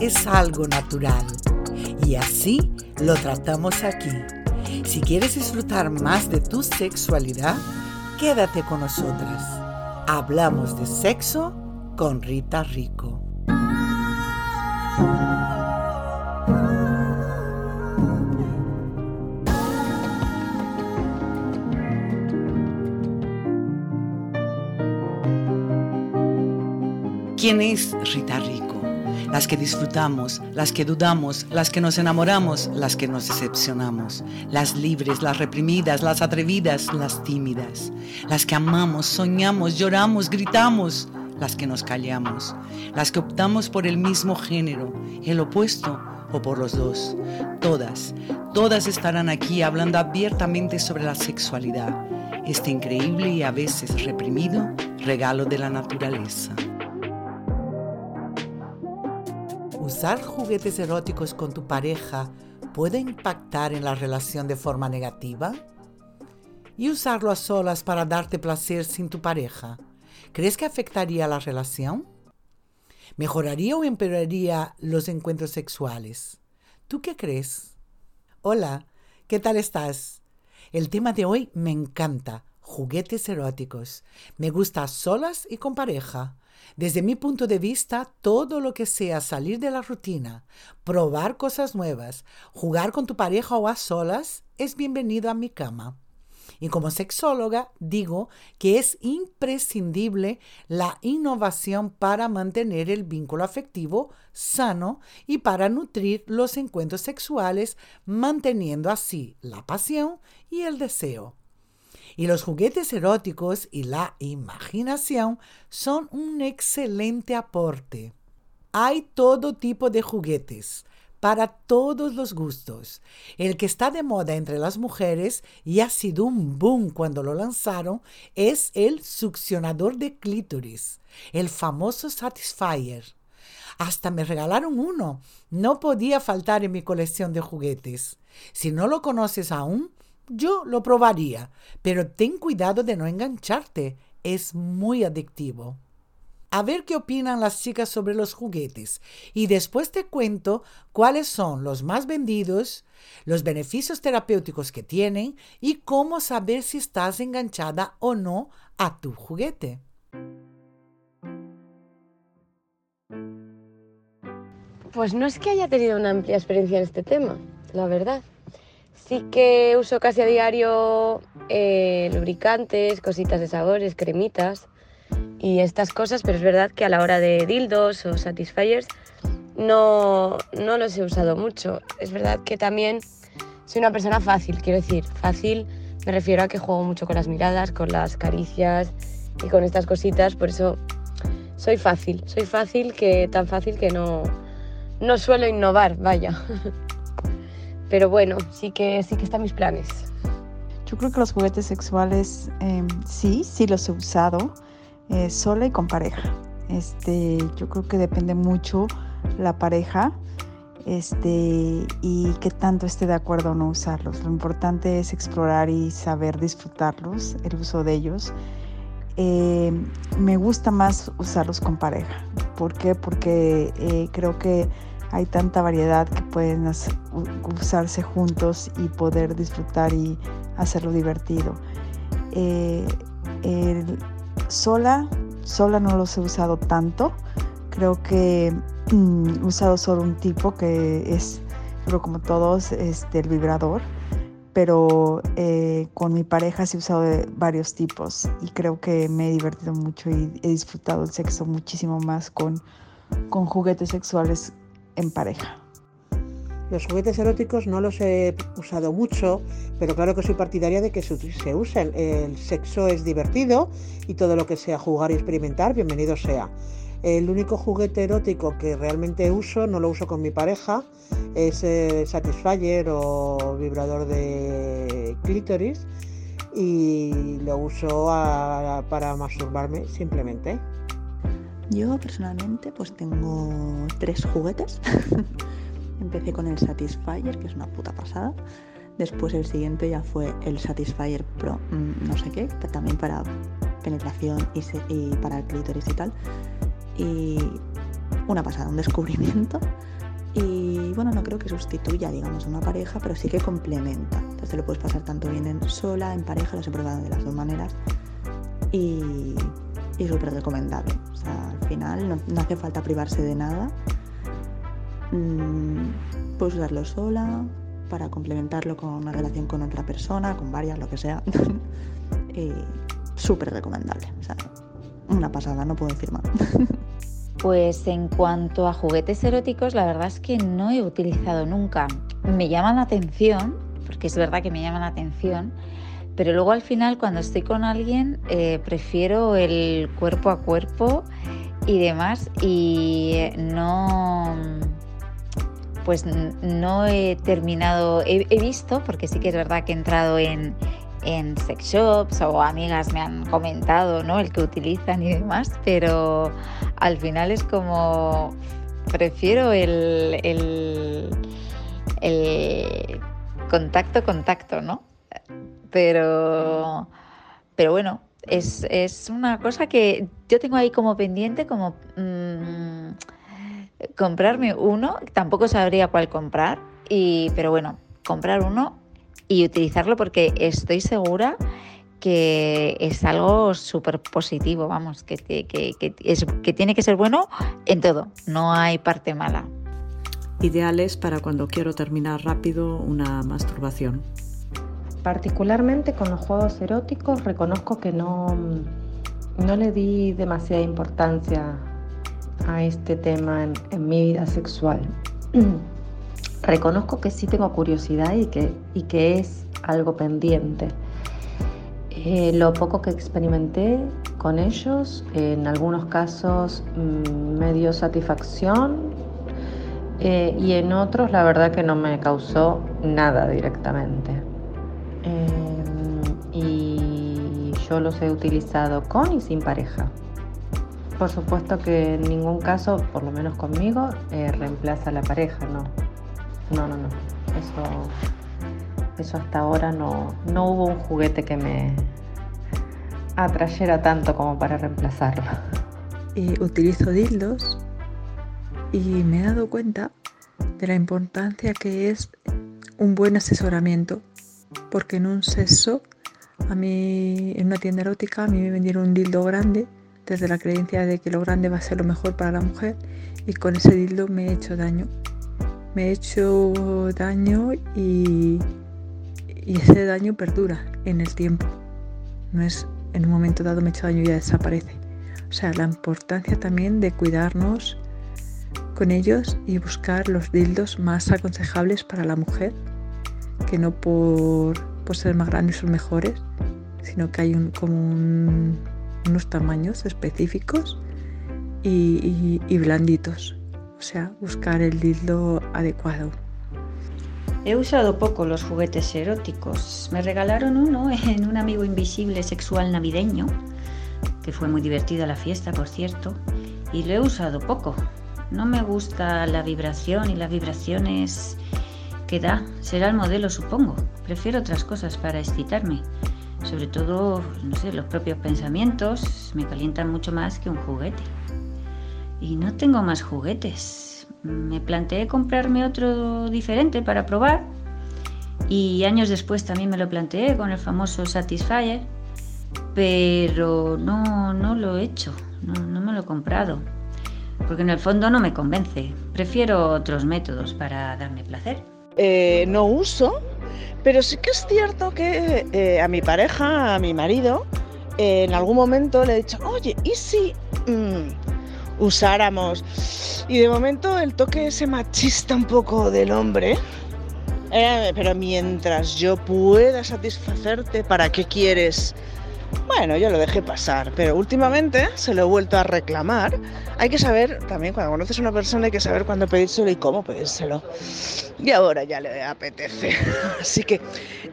es algo natural y así lo tratamos aquí. Si quieres disfrutar más de tu sexualidad, quédate con nosotras. Hablamos de sexo con Rita Rico. ¿Quién es Rita Rico? Las que disfrutamos, las que dudamos, las que nos enamoramos, las que nos decepcionamos, las libres, las reprimidas, las atrevidas, las tímidas, las que amamos, soñamos, lloramos, gritamos, las que nos callamos, las que optamos por el mismo género, el opuesto o por los dos. Todas, todas estarán aquí hablando abiertamente sobre la sexualidad, este increíble y a veces reprimido regalo de la naturaleza. ¿Usar juguetes eróticos con tu pareja puede impactar en la relación de forma negativa? ¿Y usarlo a solas para darte placer sin tu pareja? ¿Crees que afectaría la relación? ¿Mejoraría o empeoraría los encuentros sexuales? ¿Tú qué crees? Hola, ¿qué tal estás? El tema de hoy me encanta, juguetes eróticos. Me gusta solas y con pareja. Desde mi punto de vista, todo lo que sea salir de la rutina, probar cosas nuevas, jugar con tu pareja o a solas, es bienvenido a mi cama. Y como sexóloga digo que es imprescindible la innovación para mantener el vínculo afectivo sano y para nutrir los encuentros sexuales, manteniendo así la pasión y el deseo. Y los juguetes eróticos y la imaginación son un excelente aporte. Hay todo tipo de juguetes para todos los gustos. El que está de moda entre las mujeres y ha sido un boom cuando lo lanzaron es el succionador de clítoris, el famoso Satisfyer. Hasta me regalaron uno. No podía faltar en mi colección de juguetes. Si no lo conoces aún, yo lo probaría, pero ten cuidado de no engancharte, es muy adictivo. A ver qué opinan las chicas sobre los juguetes y después te cuento cuáles son los más vendidos, los beneficios terapéuticos que tienen y cómo saber si estás enganchada o no a tu juguete. Pues no es que haya tenido una amplia experiencia en este tema, la verdad. Sí que uso casi a diario eh, lubricantes, cositas de sabores, cremitas y estas cosas, pero es verdad que a la hora de dildos o satisfiers no, no los he usado mucho. Es verdad que también soy una persona fácil, quiero decir, fácil me refiero a que juego mucho con las miradas, con las caricias y con estas cositas, por eso soy fácil, soy fácil que tan fácil que no, no suelo innovar, vaya. Pero bueno, sí que, sí que están mis planes. Yo creo que los juguetes sexuales em, sí, sí los he usado, eh, sola y con pareja. Este, yo creo que depende mucho la pareja este, y qué tanto esté de acuerdo o no usarlos. Lo importante es explorar y saber disfrutarlos, el uso de ellos. Em, me gusta más usarlos con pareja. ¿Por qué? Porque eh, creo que hay tanta variedad que pueden usarse juntos y poder disfrutar y hacerlo divertido. Eh, sola, sola no los he usado tanto. Creo que mm, he usado solo un tipo que es, pero como todos, es del vibrador. Pero eh, con mi pareja sí he usado varios tipos y creo que me he divertido mucho y he disfrutado el sexo muchísimo más con, con juguetes sexuales en pareja. Los juguetes eróticos no los he usado mucho, pero claro que soy partidaria de que se usen. El sexo es divertido y todo lo que sea jugar y experimentar, bienvenido sea. El único juguete erótico que realmente uso, no lo uso con mi pareja, es el Satisfyer o vibrador de clítoris y lo uso para masturbarme simplemente. Yo personalmente pues tengo tres juguetes. Empecé con el Satisfyer, que es una puta pasada. Después el siguiente ya fue el Satisfyer Pro, mm, no sé qué, también para penetración y, para el clítoris y tal. Y una pasada, un descubrimiento. Y bueno, no creo que sustituya, digamos, a una pareja, pero sí que complementa. Entonces lo puedes pasar tanto bien en sola, en pareja, lo he probado de las dos maneras. Y, y súper recomendable. No, hace falta privarse de nada. Mm, puedes usarlo sola para complementarlo con una relación con otra persona, con varias, lo que sea. y súper recomendable. Una pasada, no puedo decir más. Pues en cuanto a juguetes eróticos, la verdad es que no he utilizado nunca. Me llaman la atención, porque es verdad que me llaman la atención, pero luego al final cuando estoy con alguien eh, prefiero el cuerpo a cuerpo y demás y no pues no he terminado he, visto porque sí que es verdad que he entrado en, en sex shops o amigas me han comentado ¿no? el que utilizan y demás pero al final es como prefiero el, el, el contacto contacto no pero, pero bueno, es, una cosa que yo tengo ahí como pendiente, como mm, comprarme uno, tampoco sabría cuál comprar, y, pero bueno, comprar uno y utilizarlo porque estoy segura que es algo súper positivo, vamos, que, que, que tiene que ser bueno en todo, no hay parte mala. Ideales para cuando quiero terminar rápido una masturbación. Particularmente con los juegos eróticos reconozco que no, no le di demasiada importancia a este tema en, mi vida sexual. reconozco que sí tengo curiosidad y que, y que es algo pendiente. Eh, lo poco que experimenté con ellos, en algunos casos mm, me dio satisfacción eh, y en otros la verdad que no me causó nada directamente. Em, y yo los he utilizado con y sin pareja. Por supuesto que en ningún caso, por lo menos conmigo, eh, reemplaza la pareja, no. No, no, no. Eso, eso hasta ahora no, no hubo un juguete que me atrayera tanto como para reemplazarlo. Utilizo dildos y me he dado cuenta de la importancia que es un buen asesoramiento porque en un sexo, a mí, en una tienda erótica, a mí me vendieron un dildo grande, desde la creencia de que lo grande va a ser lo mejor para la mujer, y con ese dildo me he hecho daño. Me he hecho daño y, y ese daño perdura en el tiempo. No es en un momento dado me he hecho daño y ya desaparece. O sea, la importancia también de cuidarnos con ellos y buscar los dildos más aconsejables para la mujer que no por, ser más grandes son mejores, sino que hay como unos tamaños específicos y, y, blanditos. O sea, buscar el dildo adecuado. He usado poco los juguetes eróticos. Me regalaron uno en un amigo invisible sexual navideño, que fue muy divertida la fiesta, por cierto, y lo he usado poco. No me gusta la vibración y las vibraciones que da será el modelo, supongo. Prefiero otras cosas para excitarme. Sobre todo, no sé, los propios pensamientos me calientan mucho más que un juguete. Y no tengo más juguetes. Me planteé comprarme otro diferente para probar. Y años después también me lo planteé con el famoso Satisfyer. Pero no, no lo he hecho. No, no me lo he comprado. Porque en el fondo no me convence. Prefiero otros métodos para darme placer. Eh, no uso, pero sí que es cierto que eh, a mi pareja, a mi marido, eh, en algún momento le he dicho, oye, ¿y si mm, usáramos? Y de momento el toque ese machista un poco del hombre, pero mientras yo pueda satisfacerte, ¿para qué quieres? Bueno, yo lo dejé pasar, pero últimamente se lo he vuelto a reclamar. Hay que saber, también cuando conoces a una persona hay que saber cuándo pedírselo y cómo pedírselo. Y ahora ya le apetece. Así que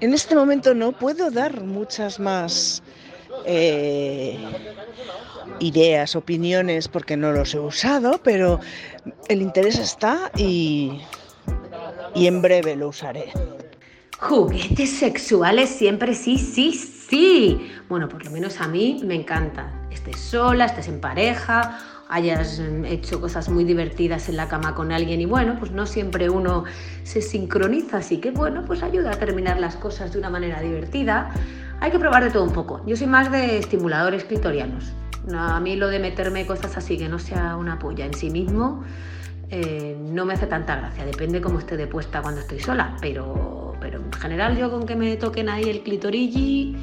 en este momento no puedo dar muchas más eh, ideas, opiniones, porque no los he usado, pero el interés está y, y en breve lo usaré. Juguetes sexuales siempre sí, sí, Sí, bueno, por lo menos a mí me encanta. Estés sola, estés en pareja, hayas mm, hecho cosas muy divertidas en la cama con alguien y bueno, pues no siempre uno se sincroniza, así que bueno, pues ayuda a terminar las cosas de una manera divertida. Hay que probar de todo un poco. Yo soy más de estimuladores clitorianos. A mí lo de meterme cosas así que no sea una polla en sí mismo eh, no me hace tanta gracia. Depende cómo esté depuesta cuando estoy sola, pero, pero en general yo con que me toquen ahí el clitorilli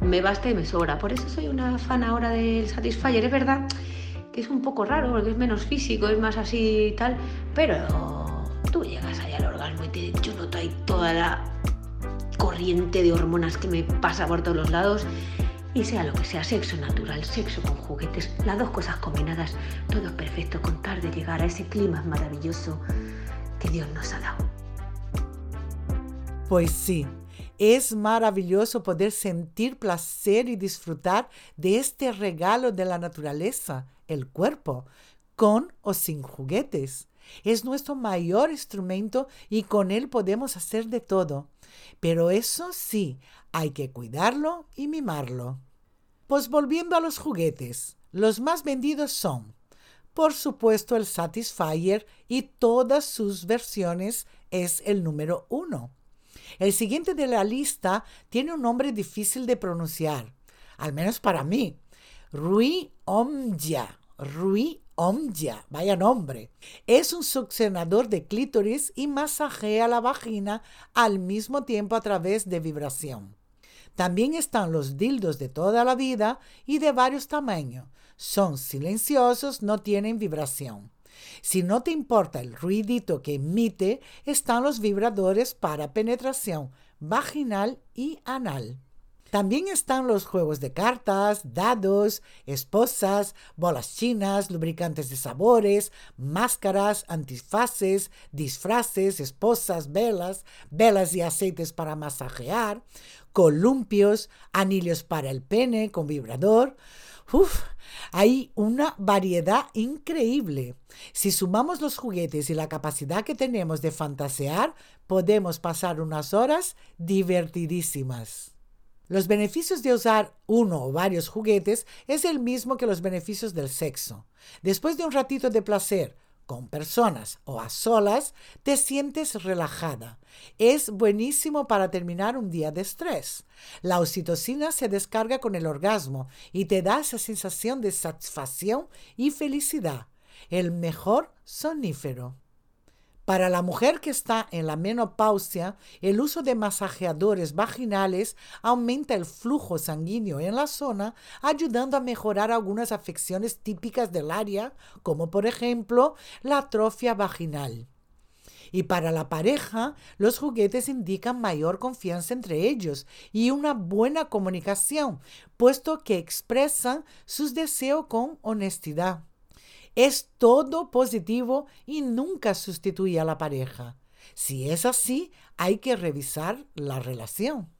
me basta y me sobra. Por eso soy una fan ahora del Satisfyer. Es verdad que es un poco raro porque es menos físico, es más así y tal, pero tú llegas ahí al orgasmo y te, yo noto ahí toda la corriente de hormonas que me pasa por todos los lados y sea lo que sea, sexo natural, sexo con juguetes, las dos cosas combinadas, todo es perfecto con tal de llegar a ese clima maravilloso que Dios nos ha dado. Pues sí, es maravilloso poder sentir placer y disfrutar de este regalo de la naturaleza, el cuerpo, con o sin juguetes. Es nuestro mayor instrumento y con él podemos hacer de todo. Pero eso sí, hay que cuidarlo y mimarlo. Pues volviendo a los juguetes, los más vendidos son, por supuesto, el Satisfyer y todas sus versiones es el número uno. El siguiente de la lista tiene un nombre difícil de pronunciar, al menos para mí. Rui Omja. Rui Omja, vaya nombre. Es un succionador de clítoris y masajea la vagina al mismo tiempo a través de vibración. También están los dildos de toda la vida y de varios tamaños. Son silenciosos, no tienen vibración. Si no te importa el ruidito que emite, están los vibradores para penetración vaginal y anal. También están los juegos de cartas, dados, esposas, bolas chinas, lubricantes de sabores, máscaras, antifaces, disfraces, esposas, velas, velas y aceites para masajear, columpios, anillos para el pene con vibrador. Uf, hay una variedad increíble. Si sumamos los juguetes y la capacidad que tenemos de fantasear, podemos pasar unas horas divertidísimas. Los beneficios de usar uno o varios juguetes es el mismo que los beneficios del sexo. Después de un ratito de placer con personas o a solas, te sientes relajada. Es buenísimo para terminar un día de estrés. La oxitocina se descarga con el orgasmo y te da esa sensación de satisfacción y felicidad. El mejor sonífero. Para la mujer que está en la menopausia, el uso de masajeadores vaginales aumenta el flujo sanguíneo en la zona, ayudando a mejorar algunas afecciones típicas del área, como por ejemplo la atrofia vaginal. Y para la pareja, los juguetes indican mayor confianza entre ellos y una buena comunicación, puesto que expresan sus deseos con honestidad. Es todo positivo y nunca sustituye a la pareja. Si es así, hay que revisar la relación.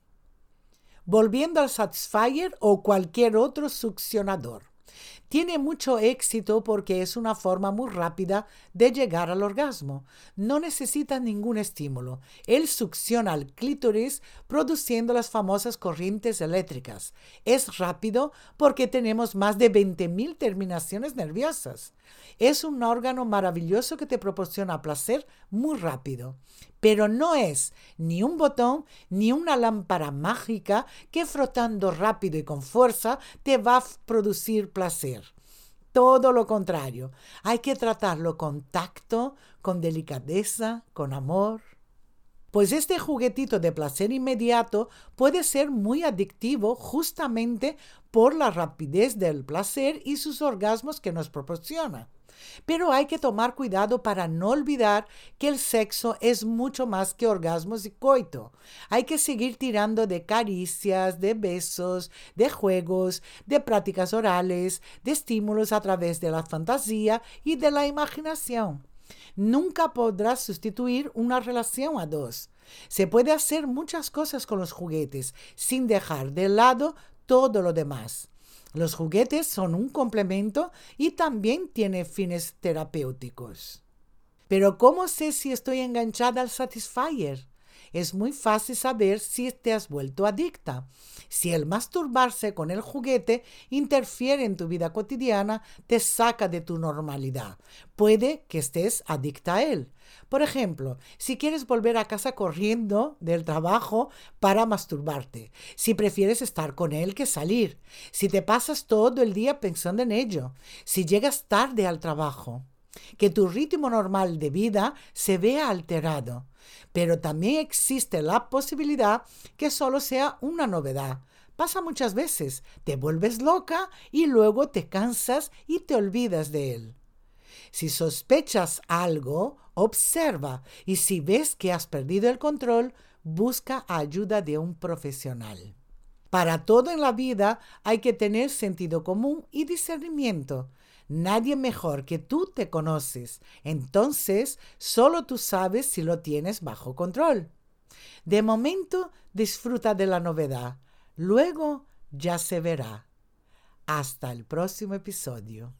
Volviendo al Satisfyer o cualquier otro succionador. Tiene mucho éxito porque es una forma muy rápida de llegar al orgasmo. No necesita ningún estímulo. Él succiona al clítoris produciendo las famosas corrientes eléctricas. Es rápido porque tenemos más de 20.000 terminaciones nerviosas. Es un órgano maravilloso que te proporciona placer muy rápido. Pero no es ni un botón ni una lámpara mágica que frotando rápido y con fuerza te va a producir placer. Todo lo contrario, hay que tratarlo con tacto, con delicadeza, con amor. Pues este juguetito de placer inmediato puede ser muy adictivo justamente por la rapidez del placer y sus orgasmos que nos proporciona. Pero hay que tomar cuidado para no olvidar que el sexo es mucho más que orgasmos y coito. Hay que seguir tirando de caricias, de besos, de juegos, de prácticas orales, de estímulos a través de la fantasía y de la imaginación. Nunca podrás sustituir una relación a dos. Se puede hacer muchas cosas con los juguetes sin dejar de lado todo lo demás. Los juguetes son un complemento y también tiene fines terapéuticos. Pero ¿cómo sé si estoy enganchada al Satisfyer? Es muy fácil saber si te has vuelto adicta. Si el masturbarse con el juguete interfiere en tu vida cotidiana, te saca de tu normalidad. Puede que estés adicta a él. Por ejemplo, si quieres volver a casa corriendo del trabajo para masturbarte, si prefieres estar con él que salir, si te pasas todo el día pensando en ello, si llegas tarde al trabajo que tu ritmo normal de vida se vea alterado. Pero también existe la posibilidad que solo sea una novedad. Pasa muchas veces, te vuelves loca y luego te cansas y te olvidas de él. Si sospechas algo, observa y si ves que has perdido el control, busca ayuda de un profesional. Para todo en la vida hay que tener sentido común y discernimiento. Nadie mejor que tú te conoces. Entonces, solo tú sabes si lo tienes bajo control. De momento, disfruta de la novedad. Luego ya se verá. Hasta el próximo episodio.